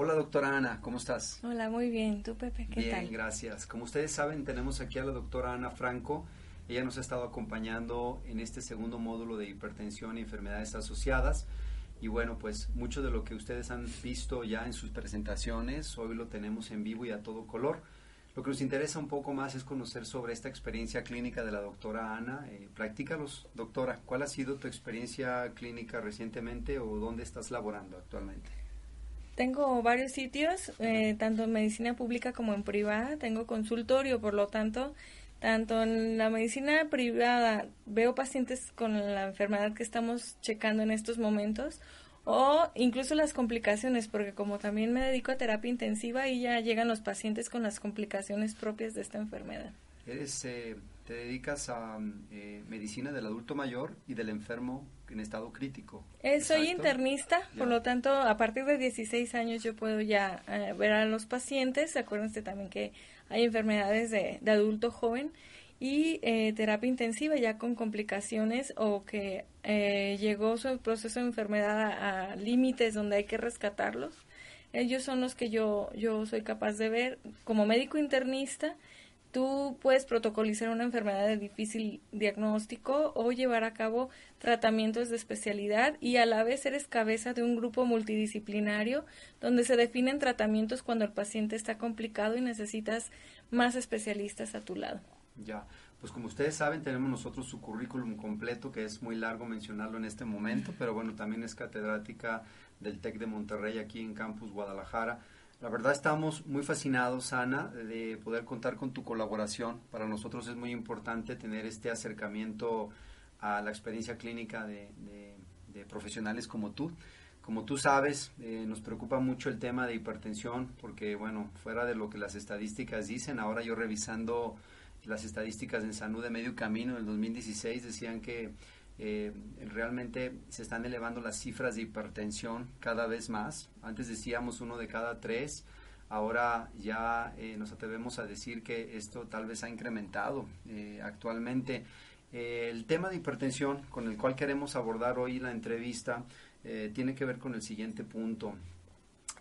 Hola doctora Ana, ¿cómo estás? Hola, muy bien. ¿Tú, Pepe? ¿Qué bien, tal? gracias. Como ustedes saben, tenemos aquí a la doctora Ana Franco. Ella nos ha estado acompañando en este segundo módulo de hipertensión y enfermedades asociadas. Y bueno, pues mucho de lo que ustedes han visto ya en sus presentaciones, hoy lo tenemos en vivo y a todo color. Lo que nos interesa un poco más es conocer sobre esta experiencia clínica de la doctora Ana. Eh, practícalos, doctora. ¿Cuál ha sido tu experiencia clínica recientemente o dónde estás laborando actualmente? Tengo varios sitios, eh, tanto en medicina pública como en privada. Tengo consultorio, por lo tanto, tanto en la medicina privada veo pacientes con la enfermedad que estamos checando en estos momentos o incluso las complicaciones, porque como también me dedico a terapia intensiva y ya llegan los pacientes con las complicaciones propias de esta enfermedad. Eres, eh, te dedicas a eh, medicina del adulto mayor y del enfermo en estado crítico. Eh, soy internista, por lo tanto, a partir de 16 años yo puedo ya eh, ver a los pacientes. Acuérdense también que hay enfermedades de, de adulto joven y eh, terapia intensiva ya con complicaciones o que eh, llegó su proceso de enfermedad a, a límites donde hay que rescatarlos. Ellos son los que yo, yo soy capaz de ver como médico internista Tú puedes protocolizar una enfermedad de difícil diagnóstico o llevar a cabo tratamientos de especialidad y a la vez eres cabeza de un grupo multidisciplinario donde se definen tratamientos cuando el paciente está complicado y necesitas más especialistas a tu lado. Ya, pues como ustedes saben, tenemos nosotros su currículum completo, que es muy largo mencionarlo en este momento, pero bueno, también es catedrática del TEC de Monterrey aquí en Campus Guadalajara. La verdad estamos muy fascinados, Ana, de poder contar con tu colaboración. Para nosotros es muy importante tener este acercamiento a la experiencia clínica de, profesionales como tú. Como tú sabes, eh, nos preocupa mucho el tema de hipertensión, porque bueno, fuera de lo que las estadísticas dicen, ahora yo revisando las estadísticas en Salud de Medio Camino del 2016 decían que eh, realmente se están elevando las cifras de hipertensión cada vez más. Antes decíamos uno de cada tres, ahora ya eh, nos atrevemos a decir que esto tal vez ha incrementado eh, actualmente. Eh, el tema de hipertensión con el cual queremos abordar hoy la entrevista eh, tiene que ver con el siguiente punto.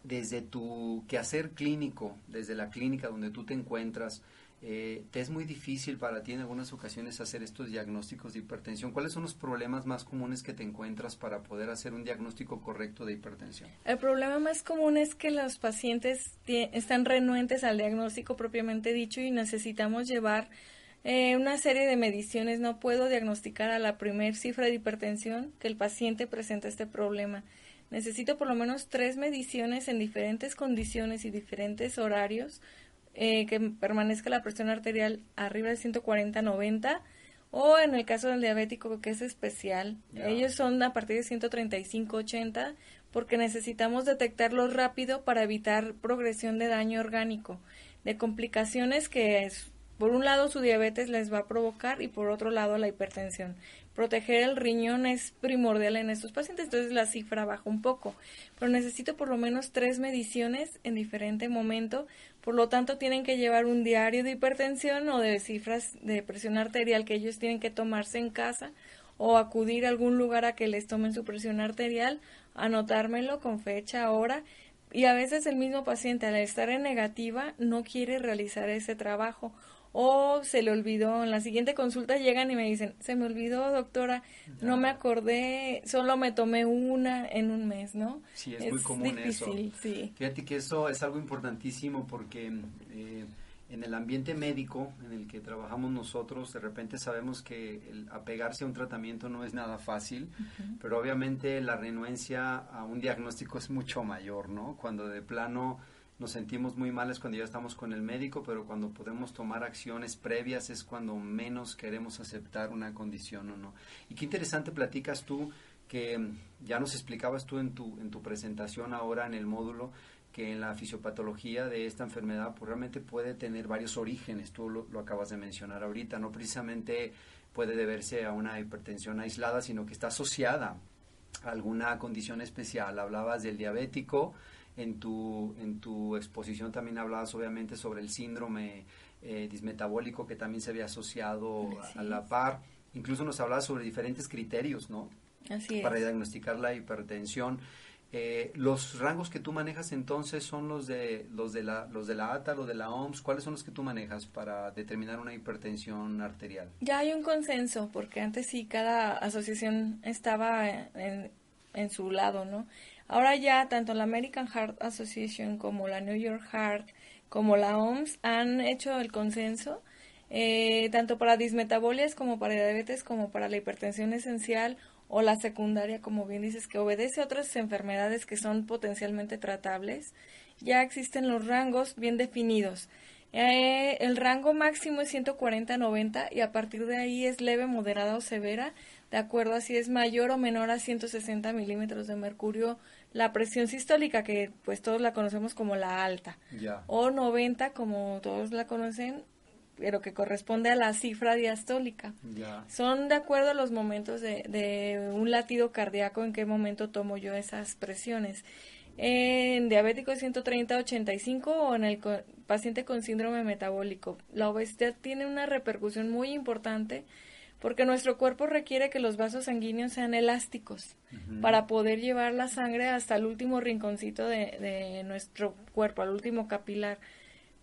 Desde tu quehacer clínico, desde la clínica donde tú te encuentras, eh, te es muy difícil para ti en algunas ocasiones hacer estos diagnósticos de hipertensión. ¿Cuáles son los problemas más comunes que te encuentras para poder hacer un diagnóstico correcto de hipertensión? El problema más común es que los pacientes están renuentes al diagnóstico propiamente dicho y necesitamos llevar eh, una serie de mediciones. No puedo diagnosticar a la primer cifra de hipertensión que el paciente presenta este problema. Necesito por lo menos tres mediciones en diferentes condiciones y diferentes horarios eh, que permanezca la presión arterial arriba de 140-90 o en el caso del diabético que es especial, yeah. ellos son a partir de 135-80 porque necesitamos detectarlos rápido para evitar progresión de daño orgánico, de complicaciones que es, por un lado su diabetes les va a provocar y por otro lado la hipertensión. Proteger el riñón es primordial en estos pacientes, entonces la cifra baja un poco, pero necesito por lo menos tres mediciones en diferente momento, por lo tanto tienen que llevar un diario de hipertensión o de cifras de presión arterial que ellos tienen que tomarse en casa o acudir a algún lugar a que les tomen su presión arterial, anotármelo con fecha, hora. Y a veces el mismo paciente al estar en negativa no quiere realizar ese trabajo o se le olvidó. En la siguiente consulta llegan y me dicen, se me olvidó, doctora, no, no me acordé, solo me tomé una en un mes, ¿no? Sí, es, es muy común difícil, eso. Sí. Fíjate que eso es algo importantísimo porque eh, en el ambiente médico en el que trabajamos nosotros, de repente sabemos que el apegarse a un tratamiento no es nada fácil, uh -huh. pero obviamente la renuencia a un diagnóstico es mucho mayor, ¿no? Cuando de plano nos sentimos muy males cuando ya estamos con el médico, pero cuando podemos tomar acciones previas es cuando menos queremos aceptar una condición o no. Y qué interesante platicas tú que ya nos explicabas tú en tu, en tu presentación ahora en el módulo que en la fisiopatología de esta enfermedad pues realmente puede tener varios orígenes, tú lo, lo acabas de mencionar ahorita, no precisamente puede deberse a una hipertensión aislada, sino que está asociada a alguna condición especial. Hablabas del diabético, en tu, en tu exposición también hablabas obviamente sobre el síndrome eh, dismetabólico que también se había asociado a, a, la par. Incluso nos hablabas sobre diferentes criterios, ¿no? Así Para diagnosticar la hipertensión. Eh, los rangos que tú manejas entonces son los de los de la los de la ATA, los de la OMS. ¿Cuáles son los que tú manejas para determinar una hipertensión arterial? Ya hay un consenso porque antes sí cada asociación estaba en, en su lado, ¿no? Ahora ya tanto la American Heart Association como la New York Heart como la OMS han hecho el consenso eh, tanto para dismetabolias como para diabetes como para la hipertensión esencial o la secundaria, como bien dices, que obedece a otras enfermedades que son potencialmente tratables, ya existen los rangos bien definidos. Eh, el rango máximo es 140-90 y a partir de ahí es leve, moderada o severa, de acuerdo a si es mayor o menor a 160 milímetros de mercurio la presión sistólica, que pues todos la conocemos como la alta, o 90 como todos la conocen pero que corresponde a la cifra diastólica. Son de acuerdo a los momentos de, de, un latido cardíaco, en qué momento tomo yo esas presiones. En diabético 130-85 o en el paciente con síndrome metabólico. La obesidad tiene una repercusión muy importante porque nuestro cuerpo requiere que los vasos sanguíneos sean elásticos para poder llevar la sangre hasta el último rinconcito de, de nuestro cuerpo, al último capilar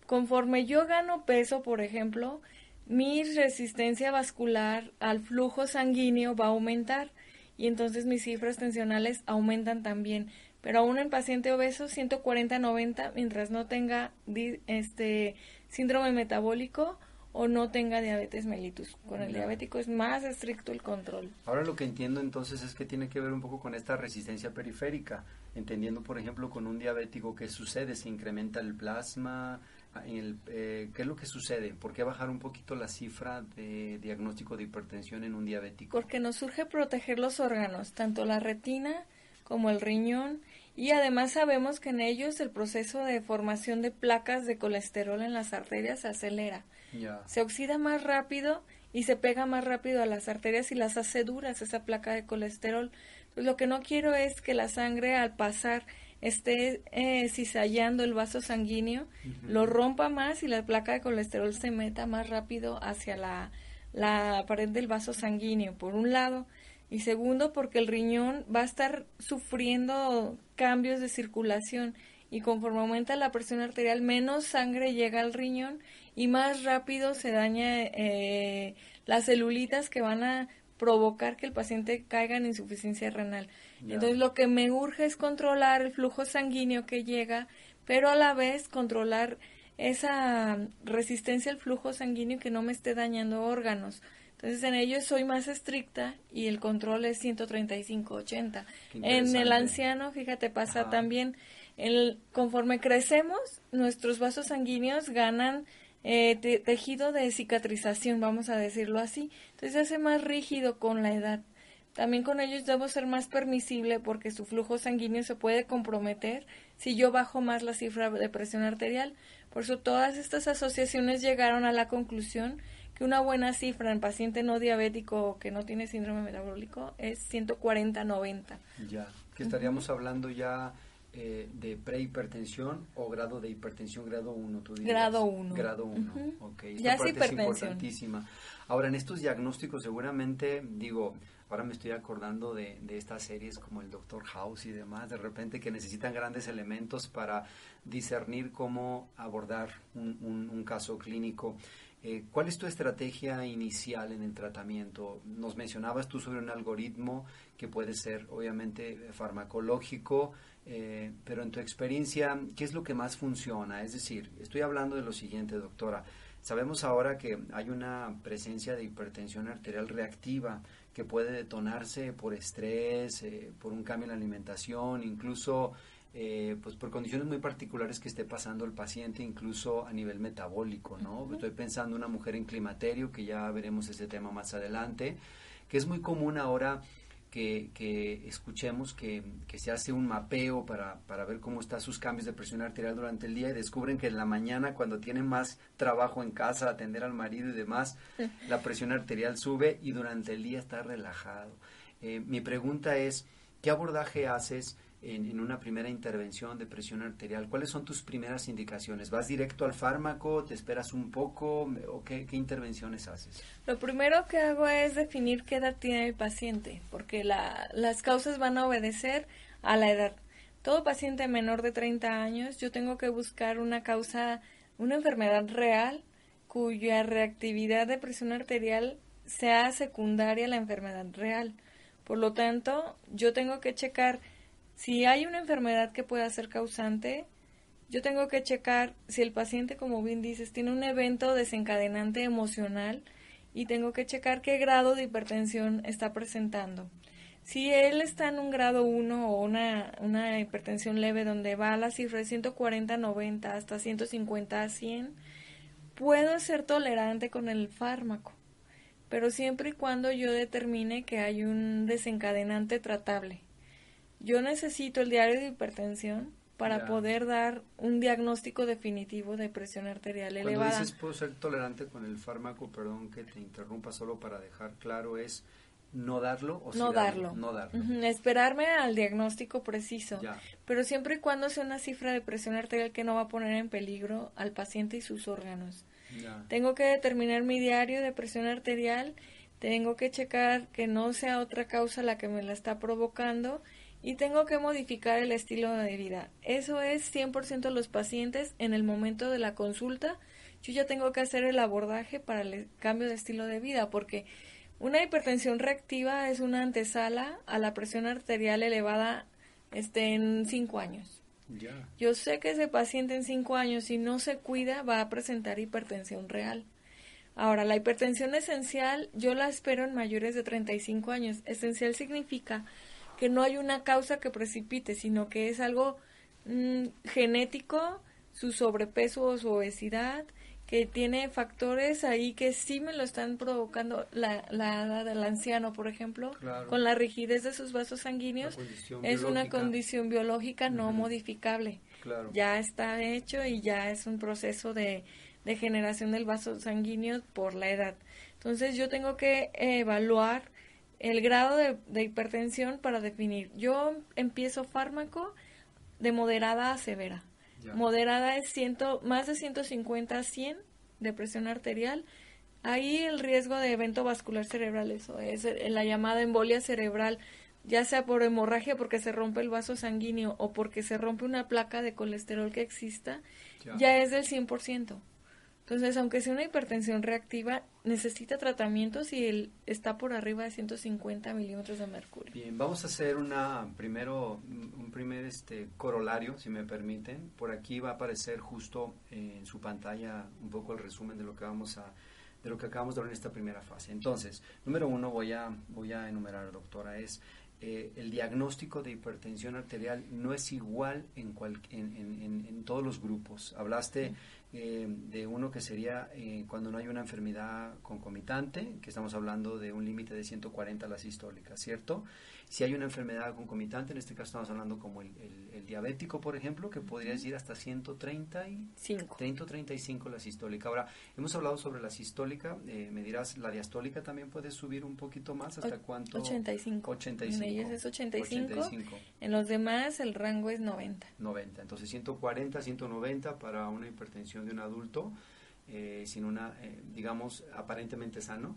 conforme yo gano peso, por ejemplo, mi resistencia vascular al flujo sanguíneo va a aumentar y entonces mis cifras tensionales aumentan también. Pero aún en paciente obeso 140-90 mientras no tenga este síndrome metabólico o no tenga diabetes mellitus. Con el diabético es más estricto el control. Ahora lo que entiendo entonces es que tiene que ver un poco con esta resistencia periférica, entendiendo por ejemplo con un diabético qué sucede, se incrementa el plasma, eh, ¿qué es lo que sucede? ¿Por qué bajar un poquito la cifra de diagnóstico de hipertensión en un diabético? Porque nos surge proteger los órganos, tanto la retina como el riñón, y además sabemos que en ellos el proceso de formación de placas de colesterol en las arterias se acelera. Se oxida más rápido y se pega más rápido a las arterias y las hace duras esa placa de colesterol. Pues lo que no quiero es que la sangre al pasar esté eh, cizallando el vaso sanguíneo, lo rompa más y la placa de colesterol se meta más rápido hacia la, la pared del vaso sanguíneo, por un lado. Y segundo, porque el riñón va a estar sufriendo cambios de circulación y conforme aumenta la presión arterial, menos sangre llega al riñón y más rápido se daña eh, las celulitas que van a provocar que el paciente caiga en insuficiencia renal. Entonces lo que me urge es controlar el flujo sanguíneo que llega, pero a la vez controlar esa resistencia al flujo sanguíneo que no me esté dañando órganos. Entonces en ellos soy más estricta y el control es 135-80. En el anciano, fíjate, pasa también, el, conforme crecemos, nuestros vasos sanguíneos ganan eh, tejido de cicatrización, vamos a decirlo así. Entonces se hace más rígido con la edad. También con ellos debo ser más permisible porque su flujo sanguíneo se puede comprometer si yo bajo más la cifra de presión arterial. Por eso todas estas asociaciones llegaron a la conclusión que una buena cifra en paciente no diabético que no tiene síndrome metabólico es 140-90. Ya, que estaríamos hablando ya eh, de prehipertensión o grado de hipertensión grado 1, tú dirías. Grado 1. Grado 1, ok. ya es hipertensión. importantísima. Ahora, en estos diagnósticos seguramente, digo, ahora me estoy acordando de, de, estas series como el Doctor House y demás, de repente que necesitan grandes elementos para discernir cómo abordar un, un, caso clínico. Eh, ¿Cuál es tu estrategia inicial en el tratamiento? Nos mencionabas tú sobre un algoritmo que puede ser obviamente farmacológico, eh, pero en tu experiencia, ¿qué es lo que más funciona? Es decir, estoy hablando de lo siguiente, doctora. Sabemos ahora que hay una presencia de hipertensión arterial reactiva que puede detonarse por estrés, eh, por un cambio en la alimentación, incluso eh, pues por condiciones muy particulares que esté pasando el paciente, incluso a nivel metabólico, ¿no? Estoy pensando en una mujer en climaterio, que ya veremos ese tema más adelante, que es muy común ahora que, escuchemos que, se hace un mapeo para, para ver cómo están sus cambios de presión arterial durante el día y descubren que en la mañana cuando tienen más trabajo en casa, atender al marido y demás, la presión arterial sube y durante el día está relajado. Eh, mi pregunta es, ¿qué abordaje haces en, una primera intervención de presión arterial? ¿Cuáles son tus primeras indicaciones? ¿Vas directo al fármaco? ¿Te esperas un poco? ¿O qué, intervenciones haces? Lo primero que hago es definir qué edad tiene el paciente, porque las causas van a obedecer a la edad. todo paciente menor de 30 años, yo tengo que buscar una causa, una enfermedad real cuya reactividad de presión arterial sea secundaria a la enfermedad real. Por lo tanto, yo tengo que checar si hay una enfermedad que pueda ser causante, yo tengo que checar si el paciente, como bien dices, tiene un evento desencadenante emocional y tengo que checar qué grado de hipertensión está presentando. Si él está en un grado 1 o una, una hipertensión leve donde va la cifra de 140 90 hasta 150 a 100, puedo ser tolerante con el fármaco, pero siempre y cuando yo determine que hay un desencadenante tratable. Yo necesito el diario de hipertensión para poder dar un diagnóstico definitivo de presión arterial Cuando elevada. dices puedo ser tolerante con el fármaco, perdón que te interrumpa solo para dejar claro, es no darlo o sí no darlo. No darlo. Esperarme al diagnóstico preciso. Ya. Pero siempre y cuando sea una cifra de presión arterial que no va a poner en peligro al paciente y sus órganos. Ya. Tengo que determinar mi diario de presión arterial, tengo que checar que no sea otra causa la que me la está provocando y tengo que modificar el estilo de vida. Eso es 100% los pacientes en el momento de la consulta. Yo ya tengo que hacer el abordaje para el cambio de estilo de vida porque una hipertensión reactiva es una antesala a la presión arterial elevada este, en 5 años. Yo sé que ese paciente en 5 años, si no se cuida, va a presentar hipertensión real. Ahora, la hipertensión esencial yo la espero en mayores de 35 años. Esencial significa que no hay una causa que precipite, sino que es algo mm, genético, su sobrepeso o su obesidad, que tiene factores ahí que sí me lo están provocando la, la edad del anciano, por ejemplo, Claro. con la rigidez de sus vasos sanguíneos, es una condición biológica no modificable. Claro. Ya está hecho y ya es un proceso de, de generación del vaso sanguíneo por la edad. Entonces yo tengo que evaluar el grado de, de hipertensión para definir. Yo empiezo fármaco de moderada a severa. Ya. Moderada es ciento, más de 150 a 100 de presión arterial. Ahí el riesgo de evento vascular cerebral, eso es eh, la llamada embolia cerebral, ya sea por hemorragia porque se rompe el vaso sanguíneo o porque se rompe una placa de colesterol que exista, Ya. ya es del 100%. Entonces, aunque sea una hipertensión reactiva, necesita tratamiento si él está por arriba de 150 milímetros de mercurio. Bien, vamos a hacer una primero un primer este corolario, si me permiten. Por aquí va a aparecer justo en su pantalla un poco el resumen de lo que vamos a de lo que acabamos de ver en esta primera fase. Entonces, número uno voy a voy a enumerar, doctora, es eh, el diagnóstico de hipertensión arterial no es igual en, cual- en, en- en- en todos los grupos. Hablaste eh, de uno que sería eh, cuando no hay una enfermedad concomitante, que estamos hablando de un límite de 140 la sistólica, ¿cierto? Si hay una enfermedad concomitante, en este caso estamos hablando como el, el- el diabético, por ejemplo, que podría ir hasta 130 y 5. 135 la sistólica. Ahora, hemos hablado sobre la sistólica, eh, me dirás, la diastólica también puede subir un poquito más, ¿hasta cuánto? 85. 85. En ellas es 85. 85. En los demás el rango es 90. 90. Entonces 140, 190 para una hipertensión de un adulto eh, sin una, eh, digamos, aparentemente sano.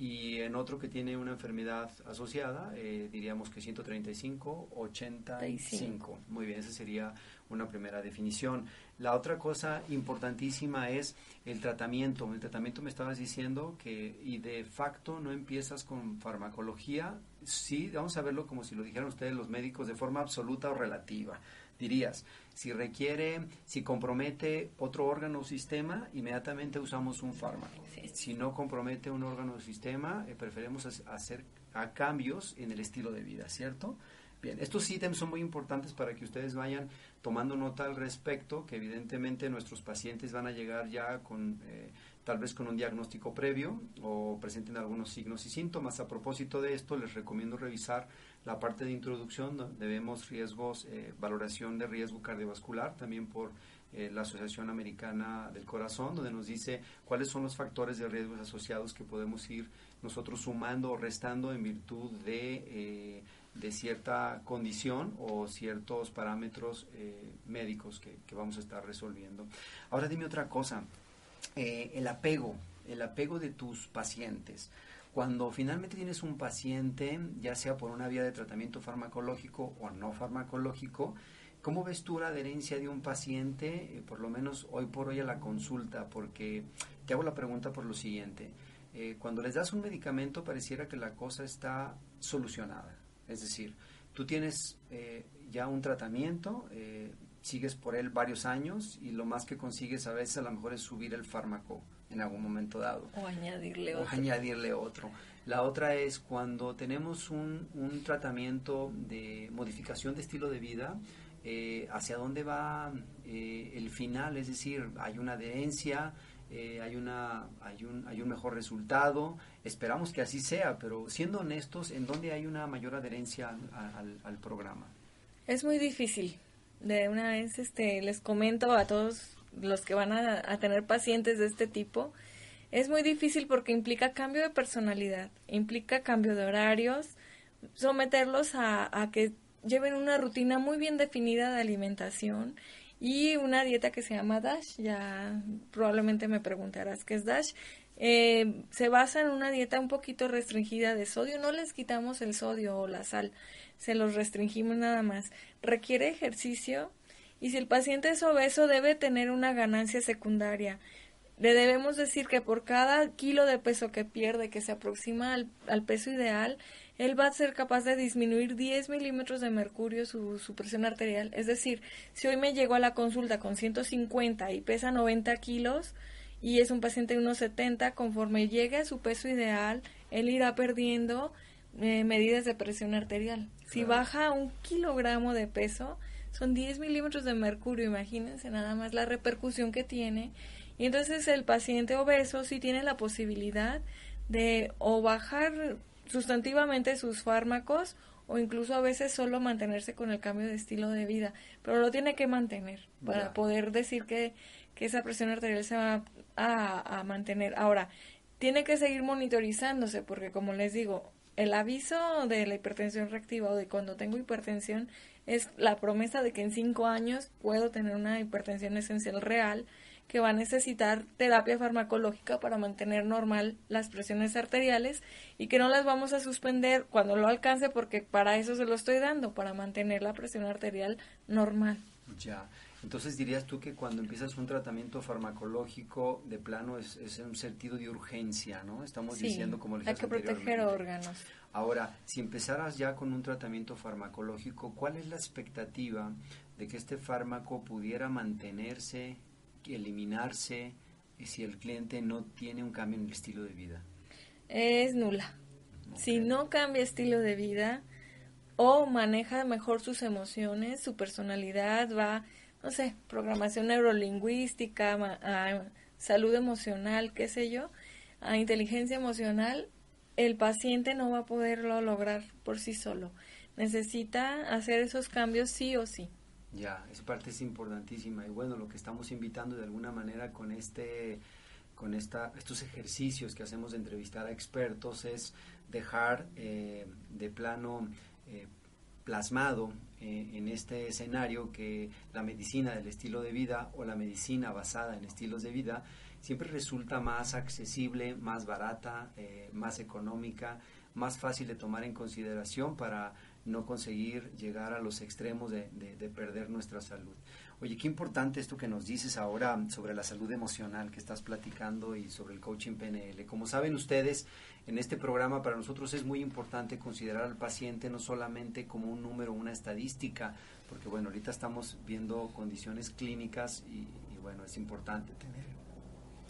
Y en otro que tiene una enfermedad asociada, eh, diríamos que 135, 85. Muy bien, esa sería una primera definición. La otra cosa importantísima es el tratamiento. El tratamiento me estabas diciendo que, y de facto no empiezas con farmacología. Sí, vamos a verlo como si lo dijeran ustedes los médicos de forma absoluta o relativa. Dirías, si requiere, si compromete otro órgano o sistema, inmediatamente usamos un fármaco. Sí. Si no compromete un órgano o sistema, eh, preferimos hac- hacer a cambios en el estilo de vida, ¿cierto? Bien, estos ítems son muy importantes para que ustedes vayan tomando nota al respecto, que evidentemente nuestros pacientes van a llegar ya con eh, tal vez con un diagnóstico previo o presenten algunos signos y síntomas. A propósito de esto, les recomiendo revisar la parte de introducción donde vemos riesgos, eh, valoración de riesgo cardiovascular, también por eh, la Asociación Americana del Corazón, donde nos dice cuáles son los factores de riesgos asociados que podemos ir nosotros sumando o restando en virtud de, eh, de cierta condición o ciertos parámetros médicos que, vamos a estar resolviendo. Ahora dime otra cosa, el apego, el apego de tus pacientes. Cuando finalmente tienes un paciente, ya sea por una vía de tratamiento farmacológico o no farmacológico, ¿Cómo ves tú la adherencia de un paciente, eh, por lo menos hoy por hoy a la consulta? Porque te hago la pregunta por lo siguiente. Eh, cuando les das un medicamento pareciera que la cosa está solucionada. Es decir, tú tienes eh, ya un tratamiento, sigues por él varios años y lo más que consigues a veces a lo mejor es subir el fármaco en algún momento dado. O añadirle o añadirle otro. La otra es cuando tenemos un, un tratamiento de modificación de estilo de vida, eh, hacia dónde va eh, el final, es decir, hay una adherencia, eh, hay, una, hay, un, hay un mejor resultado, esperamos que así sea, pero siendo honestos, ¿en dónde hay una mayor adherencia al, al, programa? Es muy difícil. De una vez este, les comento a todos los que van a, tener pacientes de este tipo, es muy difícil porque implica cambio de personalidad, implica cambio de horarios, someterlos a, a que lleven una rutina muy bien definida de alimentación y una dieta que se llama DASH. Ya probablemente me preguntarás qué es DASH. Eh, se basa en una dieta un poquito restringida de sodio. No les quitamos el sodio o la sal, se los restringimos nada más. Requiere ejercicio y si el paciente es obeso debe tener una ganancia secundaria. Le debemos decir que por cada kilo de peso que pierde, que se aproxima al, al peso ideal, él va a ser capaz de disminuir 10 milímetros de mercurio su, su, presión arterial. Es decir, si hoy me llegó a la consulta con 150 y pesa 90 kilos y es un paciente de unos 70, conforme llegue a su peso ideal, él irá perdiendo eh, medidas de presión arterial. Si baja un kilogramo de peso, son 10 milímetros de mercurio, imagínense nada más la repercusión que tiene. Y entonces el paciente obeso sí tiene la posibilidad de o bajar sustantivamente sus fármacos o incluso a veces solo mantenerse con el cambio de estilo de vida, pero lo tiene que mantener para poder decir que, que, esa presión arterial se va a, a, mantener. Ahora, tiene que seguir monitorizándose porque como les digo, el aviso de la hipertensión reactiva o de cuando tengo hipertensión es la promesa de que en cinco años puedo tener una hipertensión esencial real que va a necesitar terapia farmacológica para mantener normal las presiones arteriales y que no las vamos a suspender cuando lo alcance porque para eso se lo estoy dando, para mantener la presión arterial normal. Ya, entonces dirías tú que cuando empiezas un tratamiento farmacológico de plano es, es un sentido de urgencia, ¿no? Estamos diciendo como hay que proteger órganos. Ahora, si empezaras ya con un tratamiento farmacológico, ¿cuál es la expectativa de que este fármaco pudiera mantenerse eliminarse si el cliente no tiene un cambio en el estilo de vida? Es nula. Si no cambia estilo de vida o maneja mejor sus emociones, su personalidad va, no sé, programación neurolingüística, a salud emocional, qué sé yo, a inteligencia emocional, el paciente no va a poderlo lograr por sí solo. Necesita hacer esos cambios sí o sí. Ya, esa parte es importantísima y bueno, lo que estamos invitando de alguna manera con este con esta, estos ejercicios que hacemos de entrevistar a expertos es dejar eh, de plano eh, plasmado eh, en este escenario que la medicina del estilo de vida o la medicina basada en estilos de vida siempre resulta más accesible, más barata, más económica, más fácil de tomar en consideración para no conseguir llegar a los extremos de, perder nuestra salud. Oye, qué importante esto que nos dices ahora sobre la salud emocional que estás platicando y sobre el coaching PNL. Como saben ustedes, en este programa para nosotros es muy importante considerar al paciente no solamente como un número, una estadística, porque bueno, ahorita estamos viendo condiciones clínicas y, y bueno, es importante tener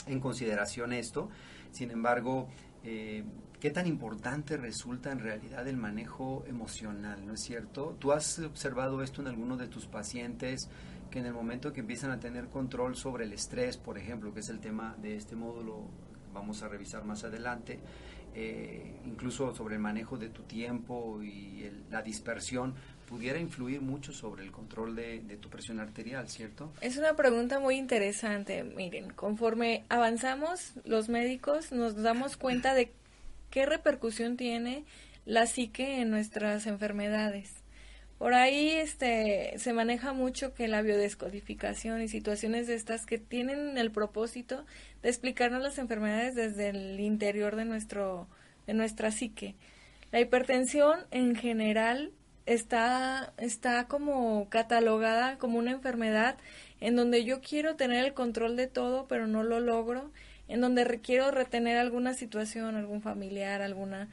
en consideración esto. Sin embargo, eh, qué tan importante resulta en realidad el manejo emocional, ¿no es cierto? ¿Tú has observado esto en alguno de tus pacientes que en el momento que empiezan a tener control sobre el estrés, por ejemplo, que es el tema de este módulo, vamos a revisar más adelante, eh, incluso sobre el manejo de tu tiempo y la dispersión, pudiera influir mucho sobre el control de, de, tu presión arterial, ¿cierto? Es una pregunta muy interesante. Miren, conforme avanzamos los médicos nos damos cuenta de qué repercusión tiene la psique en nuestras enfermedades. Por ahí este se maneja mucho que la biodescodificación y situaciones de estas que tienen el propósito de explicarnos las enfermedades desde el interior de nuestro de nuestra psique. La hipertensión en general está, está como catalogada como una enfermedad en donde yo quiero tener el control de todo, pero no lo logro, en donde requiero retener alguna situación, algún familiar, alguna,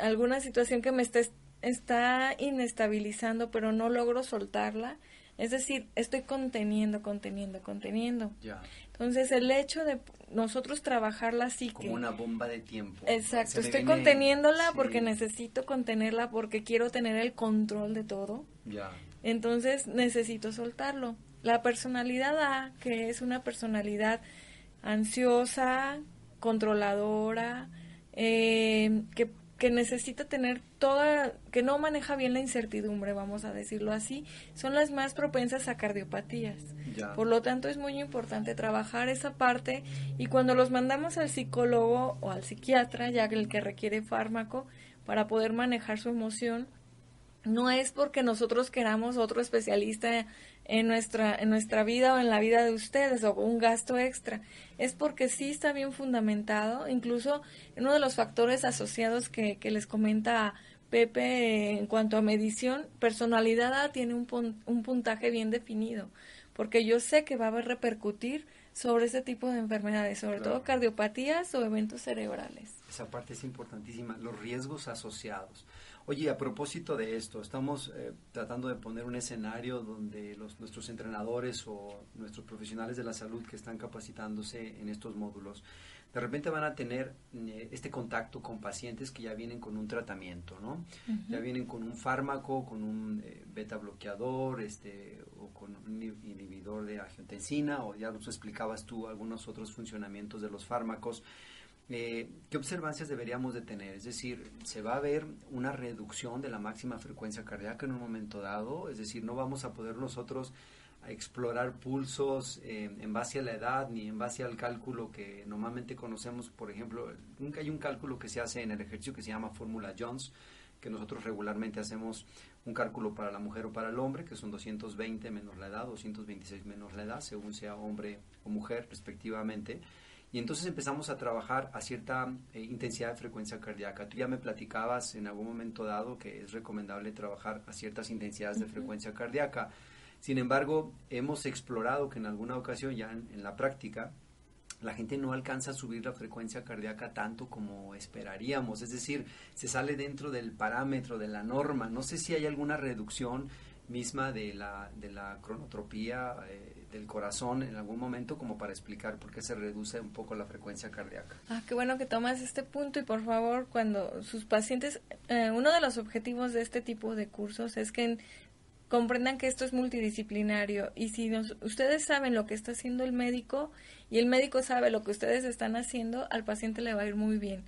alguna situación que me esté, está inestabilizando, pero no logro soltarla. Es decir, estoy conteniendo, conteniendo, conteniendo. Entonces, el hecho de nosotros trabajarla así Como una bomba de tiempo. Exacto, estoy conteniéndola porque necesito contenerla, porque quiero tener el control de todo. Ya. Entonces, necesito soltarlo. La personalidad A, que es una personalidad ansiosa, controladora, eh, que que necesita tener toda, que no maneja bien la incertidumbre, vamos a decirlo así, son las más propensas a cardiopatías. Por lo tanto, es muy importante trabajar esa parte y cuando los mandamos al psicólogo o al psiquiatra, ya que el que requiere fármaco, para poder manejar su emoción, no es porque nosotros queramos otro especialista en nuestra, en nuestra vida o en la vida de ustedes o un gasto extra. Es porque sí está bien fundamentado, incluso uno de los factores asociados que, que les comenta Pepe en cuanto a medición, personalidad A tiene un, un puntaje bien definido, porque yo sé que va a repercutir sobre ese tipo de enfermedades, sobre todo cardiopatías o eventos cerebrales. Esa parte es importantísima, los riesgos asociados. Oye, a propósito de esto, estamos eh, tratando de poner un escenario donde los, nuestros entrenadores o nuestros profesionales de la salud que están capacitándose en estos módulos, de repente van a tener eh, este contacto con pacientes que ya vienen con un tratamiento, ¿no? Ya vienen con un fármaco, con un eh, beta bloqueador, este, o con un inhibidor de angiotensina, o ya nos explicabas tú algunos otros funcionamientos de los fármacos. Eh, ¿qué observancias deberíamos de tener? Es decir, ¿se va a ver una reducción de la máxima frecuencia cardíaca en un momento dado? Es decir, no vamos a poder nosotros explorar pulsos eh, en base a la edad ni en base al cálculo que normalmente conocemos. Por ejemplo, nunca hay un cálculo que se hace en el ejercicio que se llama Fórmula Jones, que nosotros regularmente hacemos un cálculo para la mujer o para el hombre, que son 220 menos la edad, 226 menos la edad, según sea hombre o mujer respectivamente. Y entonces empezamos a trabajar a cierta eh, intensidad de frecuencia cardíaca. Tú ya me platicabas en algún momento dado que es recomendable trabajar a ciertas intensidades de frecuencia cardíaca. Sin embargo, hemos explorado que en alguna ocasión ya en, la práctica la gente no alcanza a subir la frecuencia cardíaca tanto como esperaríamos, es decir, se sale dentro del parámetro de la norma. No sé si hay alguna reducción misma de la, de la cronotropía eh, del corazón en algún momento como para explicar por qué se reduce un poco la frecuencia cardíaca. Ah, qué bueno que tomas este punto y por favor cuando sus pacientes, eh, uno de los objetivos de este tipo de cursos es que comprendan que esto es multidisciplinario y si ustedes saben lo que está haciendo el médico y el médico sabe lo que ustedes están haciendo, al paciente le va a ir muy bien.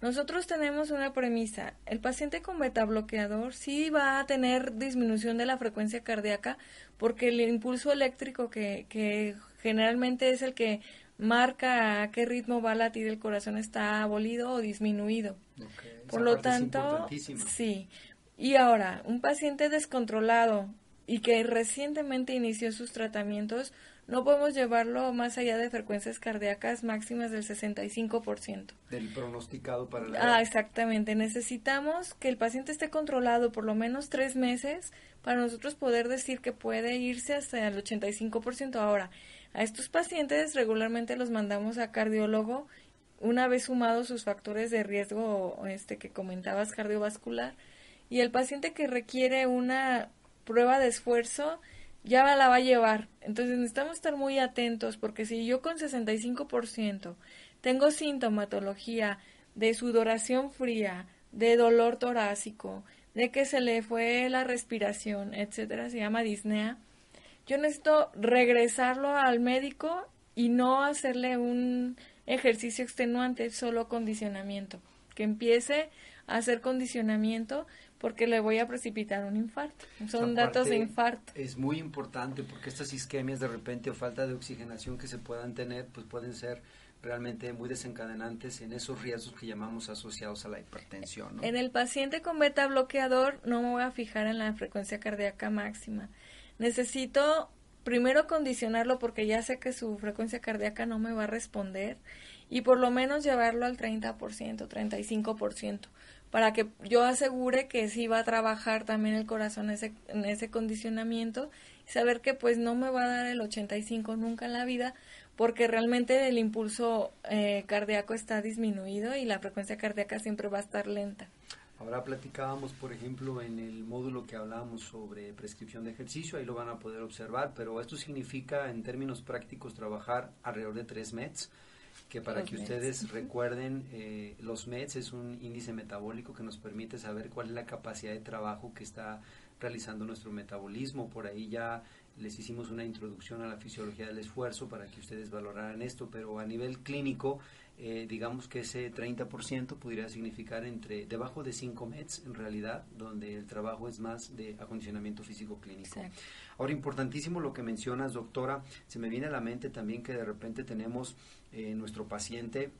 Nosotros tenemos una premisa. El paciente con beta bloqueador sí va a tener disminución de la frecuencia cardíaca porque el impulso eléctrico que, que generalmente es el que marca a qué ritmo va a latir el corazón está abolido o disminuido. Por lo tanto, sí. Y ahora, un paciente descontrolado y que recientemente inició sus tratamientos, no podemos llevarlo más allá de frecuencias cardíacas máximas del 65%. Del pronosticado para la Ah, exactamente. Necesitamos que el paciente esté controlado por lo menos tres meses para nosotros poder decir que puede irse hasta el 85%. Ahora, a estos pacientes regularmente los mandamos a cardiólogo una vez sumados sus factores de riesgo este que comentabas cardiovascular y el paciente que requiere una prueba de esfuerzo ya la va a llevar. Entonces necesitamos estar muy atentos porque si yo con 65% tengo sintomatología de sudoración fría, de dolor torácico, de que se le fue la respiración, etcétera, se llama disnea, yo necesito regresarlo al médico y no hacerle un ejercicio extenuante, solo condicionamiento. Que empiece a hacer condicionamiento porque le voy a precipitar un infarto. Son datos de infarto. Es muy importante porque estas isquemias de repente o falta de oxigenación que se puedan tener, pues pueden ser realmente muy desencadenantes en esos riesgos que llamamos asociados a la hipertensión. En el paciente con beta bloqueador no me voy a fijar en la frecuencia cardíaca máxima. Necesito primero condicionarlo porque ya sé que su frecuencia cardíaca no me va a responder y por lo menos llevarlo al 30%, 35%. Para que yo asegure que sí va a trabajar también el corazón ese, en ese condicionamiento y saber que pues no me va a dar el 85 nunca en la vida porque realmente el impulso eh, cardíaco está disminuido y la frecuencia cardíaca siempre va a estar lenta. Ahora platicábamos, por ejemplo, en el módulo que hablábamos sobre prescripción de ejercicio, ahí lo van a poder observar, pero esto significa en términos prácticos trabajar alrededor de 3 METs, que para que ustedes recuerden, eh, los METs es un índice metabólico que nos permite saber cuál es la capacidad de trabajo que está realizando nuestro metabolismo. Por ahí ya les hicimos una introducción a la fisiología del esfuerzo para que ustedes valoraran esto, pero a nivel clínico, eh, digamos que ese 30% pudiera significar entre debajo de 5 METs en realidad, donde el trabajo es más de acondicionamiento físico clínico. Ahora, importantísimo lo que mencionas, doctora, se me viene a la mente también que de repente tenemos eh, nuestro paciente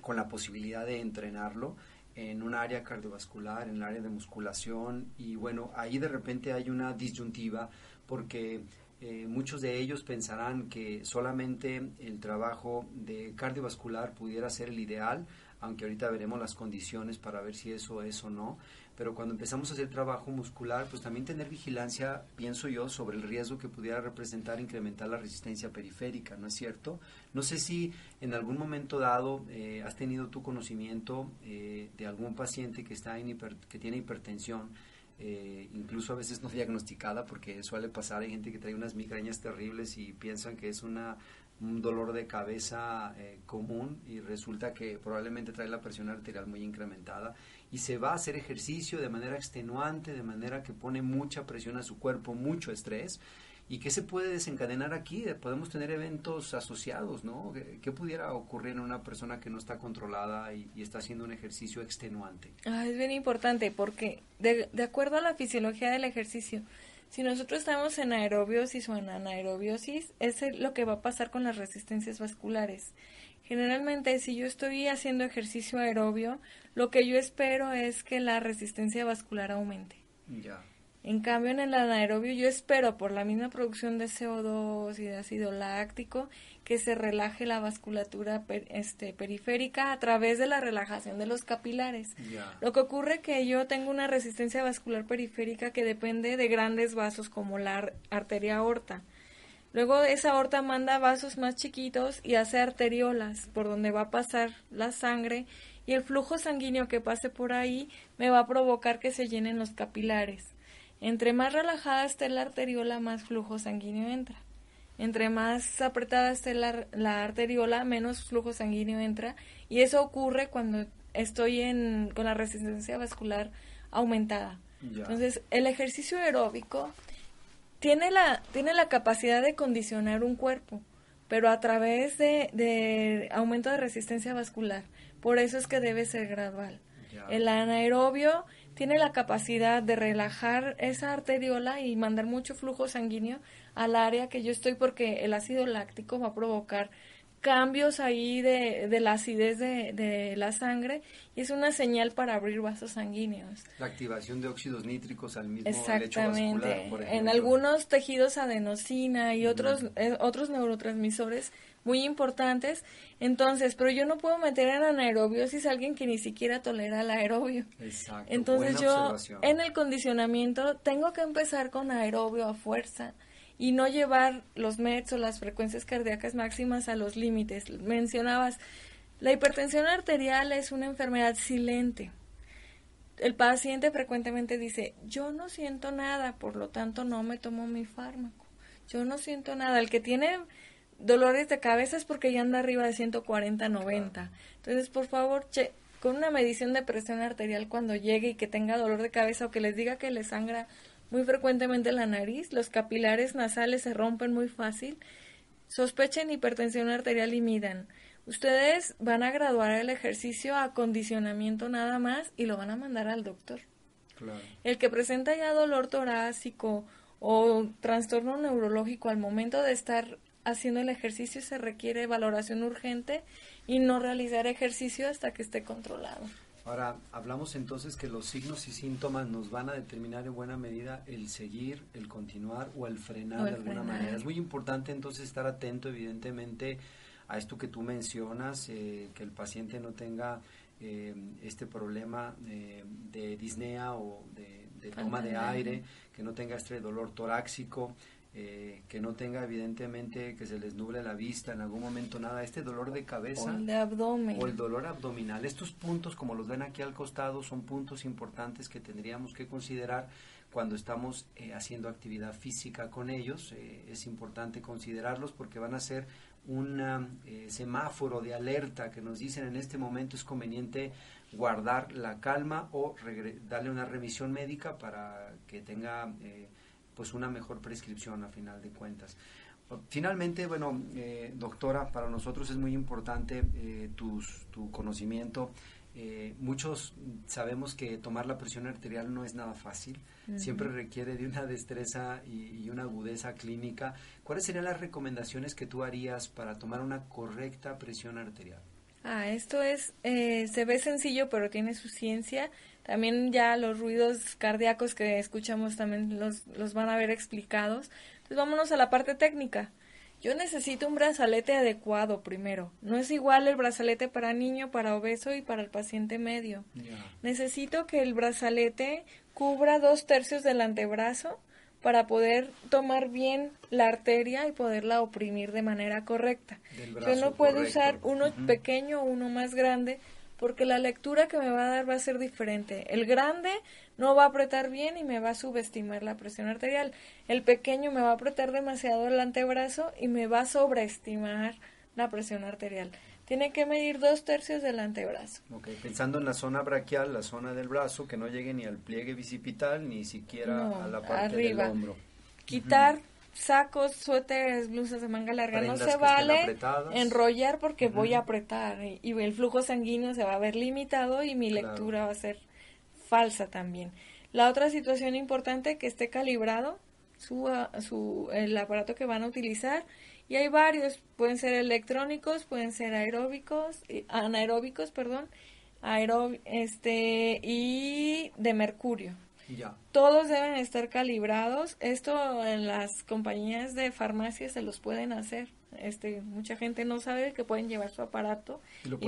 con la posibilidad de entrenarlo en un área cardiovascular, en el área de musculación. Y bueno, ahí de repente hay una disyuntiva porque eh, muchos de ellos pensarán que solamente el trabajo de cardiovascular pudiera ser el ideal, aunque ahorita veremos las condiciones para ver si eso es o no. Pero cuando empezamos a hacer trabajo muscular, pues también tener vigilancia, pienso yo, sobre el riesgo que pudiera representar incrementar la resistencia periférica, ¿no es cierto? No sé si en algún momento dado eh, has tenido tu conocimiento eh, de algún paciente que, está en que tiene hipertensión eh, incluso a veces no diagnosticada porque suele pasar, hay gente que trae unas migrañas terribles y piensan que es una, un dolor de cabeza eh, común y resulta que probablemente trae la presión arterial muy incrementada y se va a hacer ejercicio de manera extenuante, de manera que pone mucha presión a su cuerpo, mucho estrés ¿Y qué se puede desencadenar aquí? Podemos tener eventos asociados, ¿no? ¿Qué, pudiera ocurrir en una persona que no está controlada y, está haciendo un ejercicio extenuante? Ah, es bien importante porque de, de, acuerdo a la fisiología del ejercicio, si nosotros estamos en aerobiosis o en anaerobiosis, es lo que va a pasar con las resistencias vasculares. Generalmente, si yo estoy haciendo ejercicio aerobio, lo que yo espero es que la resistencia vascular aumente. Ya. En cambio, en el anaerobio yo espero por la misma producción de CO2 y de ácido láctico que se relaje la vasculatura este, periférica a través de la relajación de los capilares. Lo que ocurre es que yo tengo una resistencia vascular periférica que depende de grandes vasos como la arteria aorta. Luego esa aorta manda vasos más chiquitos y hace arteriolas por donde va a pasar la sangre y el flujo sanguíneo que pase por ahí me va a provocar que se llenen los capilares. Entre más relajada esté la arteriola, más flujo sanguíneo entra. Entre más apretada esté la, arteriola, menos flujo sanguíneo entra. Y eso ocurre cuando estoy en, con la resistencia vascular aumentada. Entonces, el ejercicio aeróbico tiene la, tiene la capacidad de condicionar un cuerpo, pero a través de, de aumento de resistencia vascular. Por eso es que debe ser gradual. El anaerobio tiene la capacidad de relajar esa arteriola y mandar mucho flujo sanguíneo al área que yo estoy porque el ácido láctico va a provocar cambios ahí de, de la acidez de, de, la sangre y es una señal para abrir vasos sanguíneos. La activación de óxidos nítricos al mismo Exactamente. En algunos tejidos adenosina y otros, eh, otros neurotransmisores muy importantes. Entonces, pero yo no puedo meter en anaerobiosis a alguien que ni siquiera tolera el aerobio. Exacto. Entonces yo en el condicionamiento tengo que empezar con aerobio a fuerza y no llevar los METs o las frecuencias cardíacas máximas a los límites. Mencionabas, la hipertensión arterial es una enfermedad silente. El paciente frecuentemente dice, yo no siento nada, por lo tanto no me tomo mi fármaco. Yo no siento nada. El que tiene dolores de cabeza es porque ya anda arriba de 140, 90. Entonces, por favor, che, con una medición de presión arterial cuando llegue y que tenga dolor de cabeza o que les diga que le sangra muy frecuentemente la nariz, los capilares nasales se rompen muy fácil, sospechen hipertensión arterial y midan. Ustedes van a graduar el ejercicio a acondicionamiento nada más y lo van a mandar al doctor. El que presenta ya dolor torácico o trastorno neurológico al momento de estar haciendo el ejercicio se requiere valoración urgente y no realizar ejercicio hasta que esté controlado. Ahora, hablamos entonces que los signos y síntomas nos van a determinar en buena medida el seguir, el continuar o el frenar de alguna manera. Es muy importante entonces estar atento, evidentemente, a esto que tú mencionas, eh, que el paciente no tenga eh, este problema de disnea o de, toma de aire, que no tenga este dolor torácico, eh, que no tenga evidentemente que se les nuble la vista en algún momento nada, este dolor de cabeza o el de abdomen o el dolor abdominal. Estos puntos, como los ven aquí al costado, son puntos importantes que tendríamos que considerar cuando estamos eh, haciendo actividad física con ellos. Eh, es importante considerarlos porque van a ser un semáforo de alerta que nos dicen en este momento es conveniente guardar la calma o darle una revisión médica para que tenga pues una mejor prescripción a final de cuentas. Finalmente, bueno, eh, doctora, para nosotros es muy importante eh, tu conocimiento. Eh, muchos sabemos que tomar la presión arterial no es nada fácil, siempre requiere de una destreza y, y, una agudeza clínica. ¿Cuáles serían las recomendaciones que tú harías para tomar una correcta presión arterial? Ah, esto es, se ve sencillo, pero tiene su ciencia. También ya los ruidos cardíacos que escuchamos también los, los van a ver explicados. Entonces vámonos a la parte técnica. Yo necesito un brazalete adecuado primero. No es igual el brazalete para niño, para obeso y para el paciente medio. Necesito que el brazalete cubra dos tercios del antebrazo para poder tomar bien la arteria y poderla oprimir de manera correcta. Yo no puedo usar uno pequeño o uno más grande porque la lectura que me va a dar va a ser diferente. El grande no va a apretar bien y me va a subestimar la presión arterial. El pequeño me va a apretar demasiado el antebrazo y me va a sobreestimar la presión arterial. Tiene que medir dos tercios del antebrazo. Ok, pensando en la zona braquial, la zona del brazo, que no llegue ni al pliegue bicipital ni siquiera a la parte del hombro. Quitar sacos, suéteres, blusas de manga larga, no se vale enrollar porque voy a apretar y, el flujo sanguíneo se va a ver limitado y mi lectura va a ser falsa también. La otra situación importante que esté calibrado su, ah, su el aparato que van a utilizar y hay varios, pueden ser electrónicos, pueden ser aeróbicos, anaeróbicos, perdón, este y de mercurio. Todos deben estar calibrados. Esto en las compañías de farmacia se los pueden hacer. Este, mucha gente no sabe que pueden llevar su aparato y, lo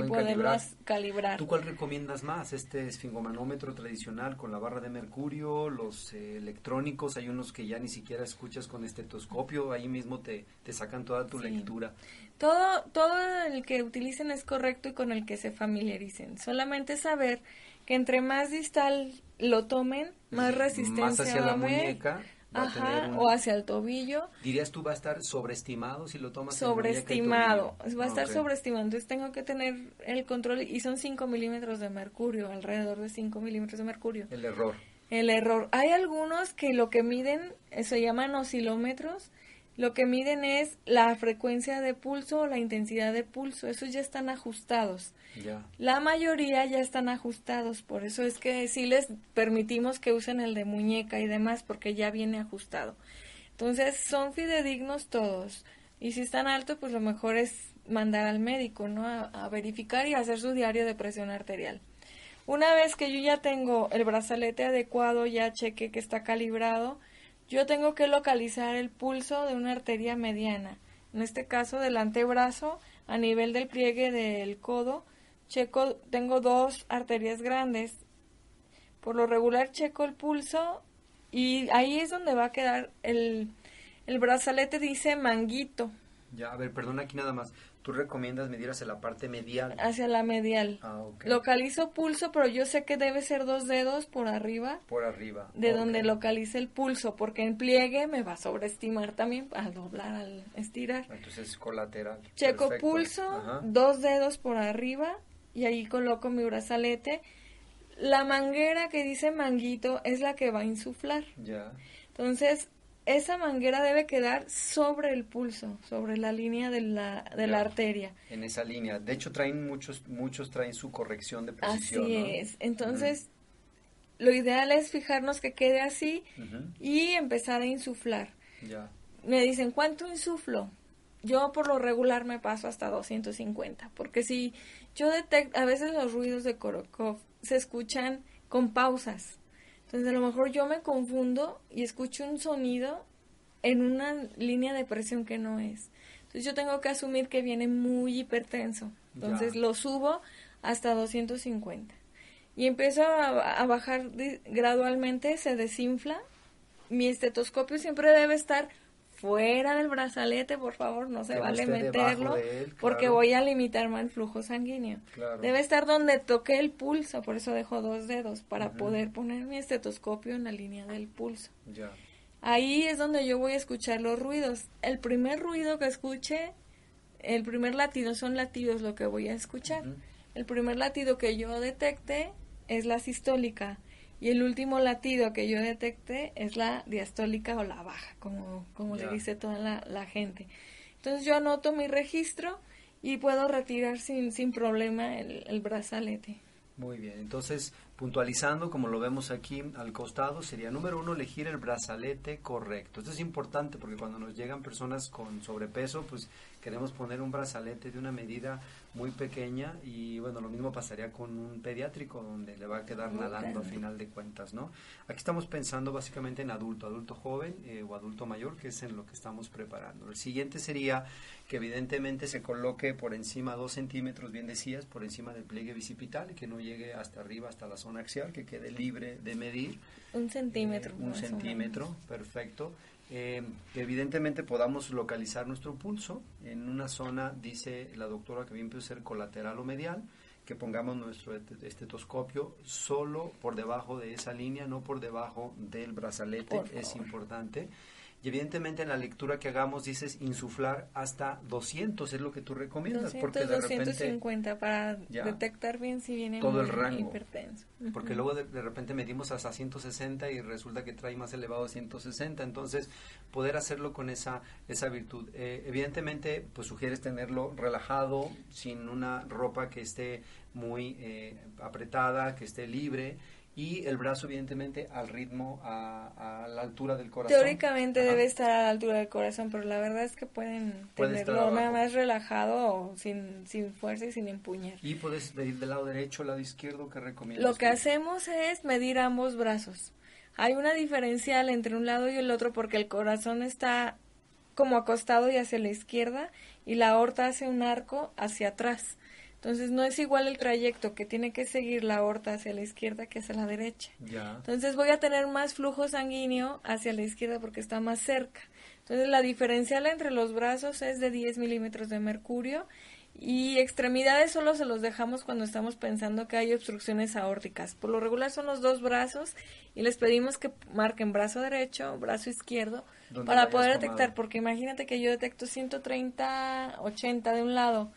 calibrar. ¿Tú cuál recomiendas más? Este esfingomanómetro tradicional con la barra de mercurio, los eh, electrónicos, hay unos que ya ni siquiera escuchas con estetoscopio, ahí mismo te, te sacan toda tu lectura. Todo, todo el que utilicen es correcto y con el que se familiaricen. Solamente saber que entre más distal lo tomen, más resistencia más hacia la muñeca. Ajá, o hacia el tobillo. ¿Dirías tú va a estar sobreestimado si lo tomas Sobreestimado, va a estar sobreestimado. Entonces tengo que tener el control y son 5 milímetros de mercurio, alrededor de 5 milímetros de mercurio. El error. El error. Hay algunos que lo que miden eh, se llaman oscilómetros lo que miden es la frecuencia de pulso o la intensidad de pulso. Esos ya están ajustados. La mayoría ya están ajustados. Por eso es que sí les permitimos que usen el de muñeca y demás porque ya viene ajustado. Entonces son fidedignos todos. Y si están altos, pues lo mejor es mandar al médico, ¿no? a verificar y hacer su diario de presión arterial. Una vez que yo ya tengo el brazalete adecuado, ya cheque que está calibrado, yo tengo que localizar el pulso de una arteria mediana, en este caso del antebrazo a nivel del pliegue del codo. Checo, tengo dos arterias grandes. Por lo regular checo el pulso y ahí es donde va a quedar el, el brazalete dice manguito. Ya, a ver, perdona aquí nada más. Tú recomiendas medir hacia la parte medial. Hacia la medial. Ah, Localizo pulso, pero yo sé que debe ser dos dedos por arriba. Por arriba. De donde localice el pulso, porque en pliegue me va a sobreestimar también al doblar, al estirar. Entonces es colateral. Checo pulso, dos dedos por arriba y ahí coloco mi brazalete. La manguera que dice manguito es la que va a insuflar. Ya. Entonces, esa manguera debe quedar sobre el pulso, sobre la línea de la, de la arteria. En esa línea. De hecho, traen muchos, muchos traen su corrección de precisión. Así es. Entonces, lo ideal es fijarnos que quede así y empezar a insuflar. Ya. Me dicen, ¿cuánto insuflo? Yo por lo regular me paso hasta 250, porque si yo detecto, a veces los ruidos de Korokov se escuchan con pausas. Entonces a lo mejor yo me confundo y escucho un sonido en una línea de presión que no es. Entonces yo tengo que asumir que viene muy hipertenso. Entonces lo subo hasta 250. Y empiezo a, bajar gradualmente, se desinfla. Mi estetoscopio siempre debe estar fuera del brazalete, por favor, no se vale meterlo, porque voy a limitar más el flujo sanguíneo. Debe estar donde toque el pulso, por eso dejo dos dedos, para poder poner mi estetoscopio en la línea del pulso. Ahí es donde yo voy a escuchar los ruidos. El primer ruido que escuche, el primer latido son latidos lo que voy a escuchar. El primer latido que yo detecte es la sistólica y el último latido que yo detecte es la diastólica o la baja, como, como le dice toda la, gente. Entonces yo anoto mi registro y puedo retirar sin, sin problema el, el brazalete. Muy bien, entonces puntualizando como lo vemos aquí al costado sería número uno elegir el brazalete correcto. Esto es importante porque cuando nos llegan personas con sobrepeso pues queremos poner un brazalete de una medida muy pequeña y bueno, lo mismo pasaría con un pediátrico donde le va a quedar nadando a final de cuentas, ¿no? Aquí estamos pensando básicamente en adulto, adulto joven eh, o adulto mayor, que es en lo que estamos preparando. El siguiente sería que evidentemente se coloque por encima dos centímetros, bien decías, por encima del pliegue bicipital que no llegue hasta arriba, hasta la zona axial, que quede libre de medir. Un centímetro. Eh, un centímetro, perfecto. Eh, evidentemente podamos localizar nuestro pulso en una zona, dice la doctora que bien puede ser colateral o medial, que pongamos nuestro estetoscopio solo por debajo de esa línea, no por debajo del brazalete, es importante. Y evidentemente en la lectura que hagamos dices insuflar hasta 200, es lo que tú recomiendas. 200, porque de 250 para detectar bien si viene todo el rango, hipertenso. Porque luego de, repente medimos hasta 160 y resulta que trae más elevado 160. Entonces, poder hacerlo con esa, esa virtud. Eh, evidentemente, pues sugieres tenerlo relajado, sin una ropa que esté muy eh, apretada, que esté libre y el brazo evidentemente al ritmo, a, la altura del corazón. Teóricamente debe estar a la altura del corazón, pero la verdad es que pueden tenerlo nada más relajado, sin, sin fuerza y sin empuñar. ¿Y puedes medir del lado derecho, lado izquierdo? ¿Qué recomiendas? Lo que hacemos es medir ambos brazos. Hay una diferencial entre un lado y el otro porque el corazón está como acostado y hacia la izquierda y la aorta hace un arco hacia atrás. Entonces no es igual el trayecto que tiene que seguir la aorta hacia la izquierda que hacia la derecha. Entonces voy a tener más flujo sanguíneo hacia la izquierda porque está más cerca. Entonces la diferencial entre los brazos es de 10 milímetros de mercurio y extremidades solo se los dejamos cuando estamos pensando que hay obstrucciones aórticas. Por lo regular son los dos brazos y les pedimos que marquen brazo derecho, brazo izquierdo para poder detectar, porque imagínate que yo detecto 130, 80 de un lado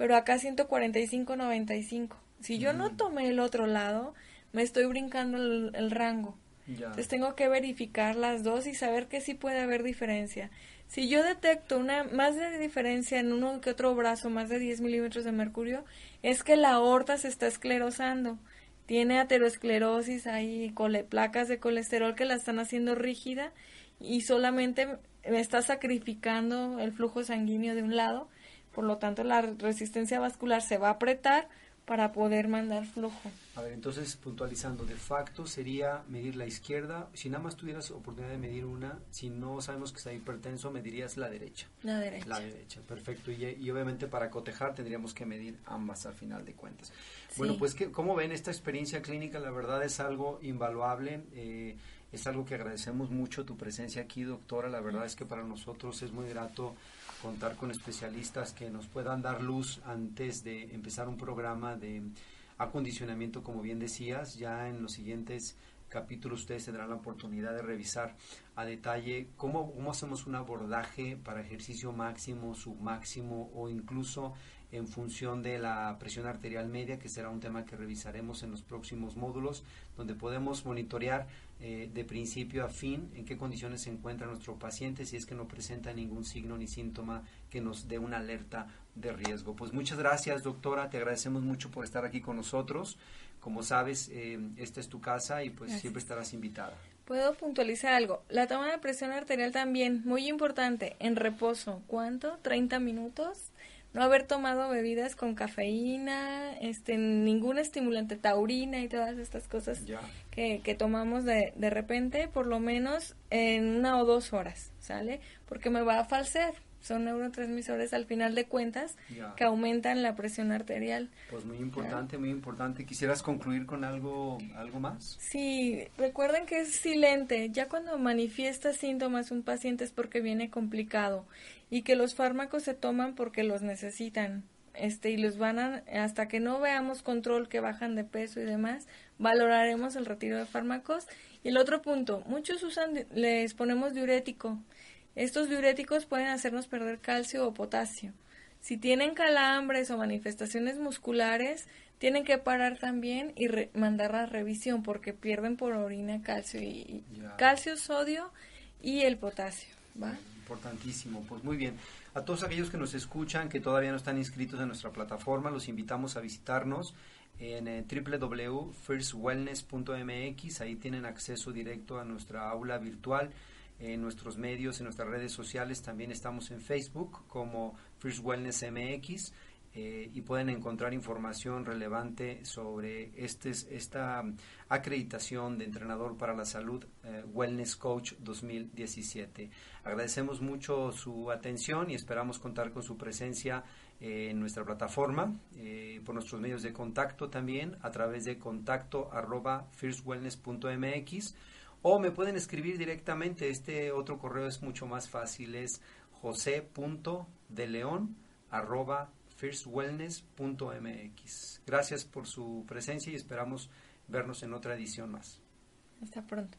pero acá 145.95. Si yo no tomé el otro lado, me estoy brincando el, rango. Entonces tengo que verificar las dos y saber que sí puede haber diferencia. Si yo detecto una más de diferencia en uno que otro brazo, más de 10 milímetros de mercurio, es que la aorta se está esclerosando. Tiene aterosclerosis, hay placas de colesterol que la están haciendo rígida y solamente me está sacrificando el flujo sanguíneo de un lado por lo tanto la resistencia vascular se va a apretar para poder mandar flujo. A ver, entonces puntualizando, de facto sería medir la izquierda, si nada más tuvieras oportunidad de medir una, si no sabemos que está hipertenso, medirías la derecha. La derecha. La derecha, perfecto. Y, obviamente para cotejar tendríamos que medir ambas al final de cuentas. Bueno, pues que, como ven, esta experiencia clínica la verdad es algo invaluable. Eh, es algo que agradecemos mucho tu presencia aquí, doctora. La verdad es que para nosotros es muy grato contar con especialistas que nos puedan dar luz antes de empezar un programa de acondicionamiento, como bien decías. Ya en los siguientes capítulos ustedes tendrán la oportunidad de revisar a detalle cómo, cómo hacemos un abordaje para ejercicio máximo, submáximo o incluso en función de la presión arterial media, que será un tema que revisaremos en los próximos módulos, donde podemos monitorear eh, de principio a fin en qué condiciones se encuentra nuestro paciente, si es que no presenta ningún signo ni síntoma que nos dé una alerta de riesgo. Pues muchas gracias, doctora, te agradecemos mucho por estar aquí con nosotros. Como sabes, eh, esta es tu casa y pues siempre estarás invitada. Puedo puntualizar algo. La toma de presión arterial también, muy importante, en reposo. ¿Cuánto? ¿30 minutos? no haber tomado bebidas con cafeína, este, ningún estimulante, taurina y todas estas cosas que, que, tomamos de, de repente, por lo menos en una o dos horas, ¿sale? Porque me va a falsear. Son neurotransmisores al final de cuentas que aumentan la presión arterial. Pues muy importante, muy importante. ¿Quisieras concluir con algo, algo más? Sí, recuerden que es silente. Ya cuando manifiesta síntomas un paciente es porque viene complicado y que los fármacos se toman porque los necesitan. Este, y los van a, hasta que no veamos control que bajan de peso y demás, valoraremos el retiro de fármacos. Y el otro punto, muchos usan, les ponemos diurético estos diuréticos pueden hacernos perder calcio o potasio. Si tienen calambres o manifestaciones musculares, tienen que parar también y mandar a revisión porque pierden por orina calcio y calcio, sodio y el potasio. Importantísimo, pues muy bien. A todos aquellos que nos escuchan, que todavía no están inscritos en nuestra plataforma, los invitamos a visitarnos en eh, www.firstwellness.mx. Ahí tienen acceso directo a nuestra aula virtual en nuestros medios, en nuestras redes sociales. También estamos en Facebook como First Wellness MX eh, y pueden encontrar información relevante sobre este, esta acreditación de entrenador para la salud eh, Wellness Coach 2017. Agradecemos mucho su atención y esperamos contar con su presencia eh, en nuestra plataforma, por nuestros medios de contacto también, a través de contacto arroba firstwellness.mx o me pueden escribir directamente. Este otro correo es mucho más fácil, es jose.deleon arroba firstwellness.mx. Gracias por su presencia y esperamos vernos en otra edición más. Hasta pronto.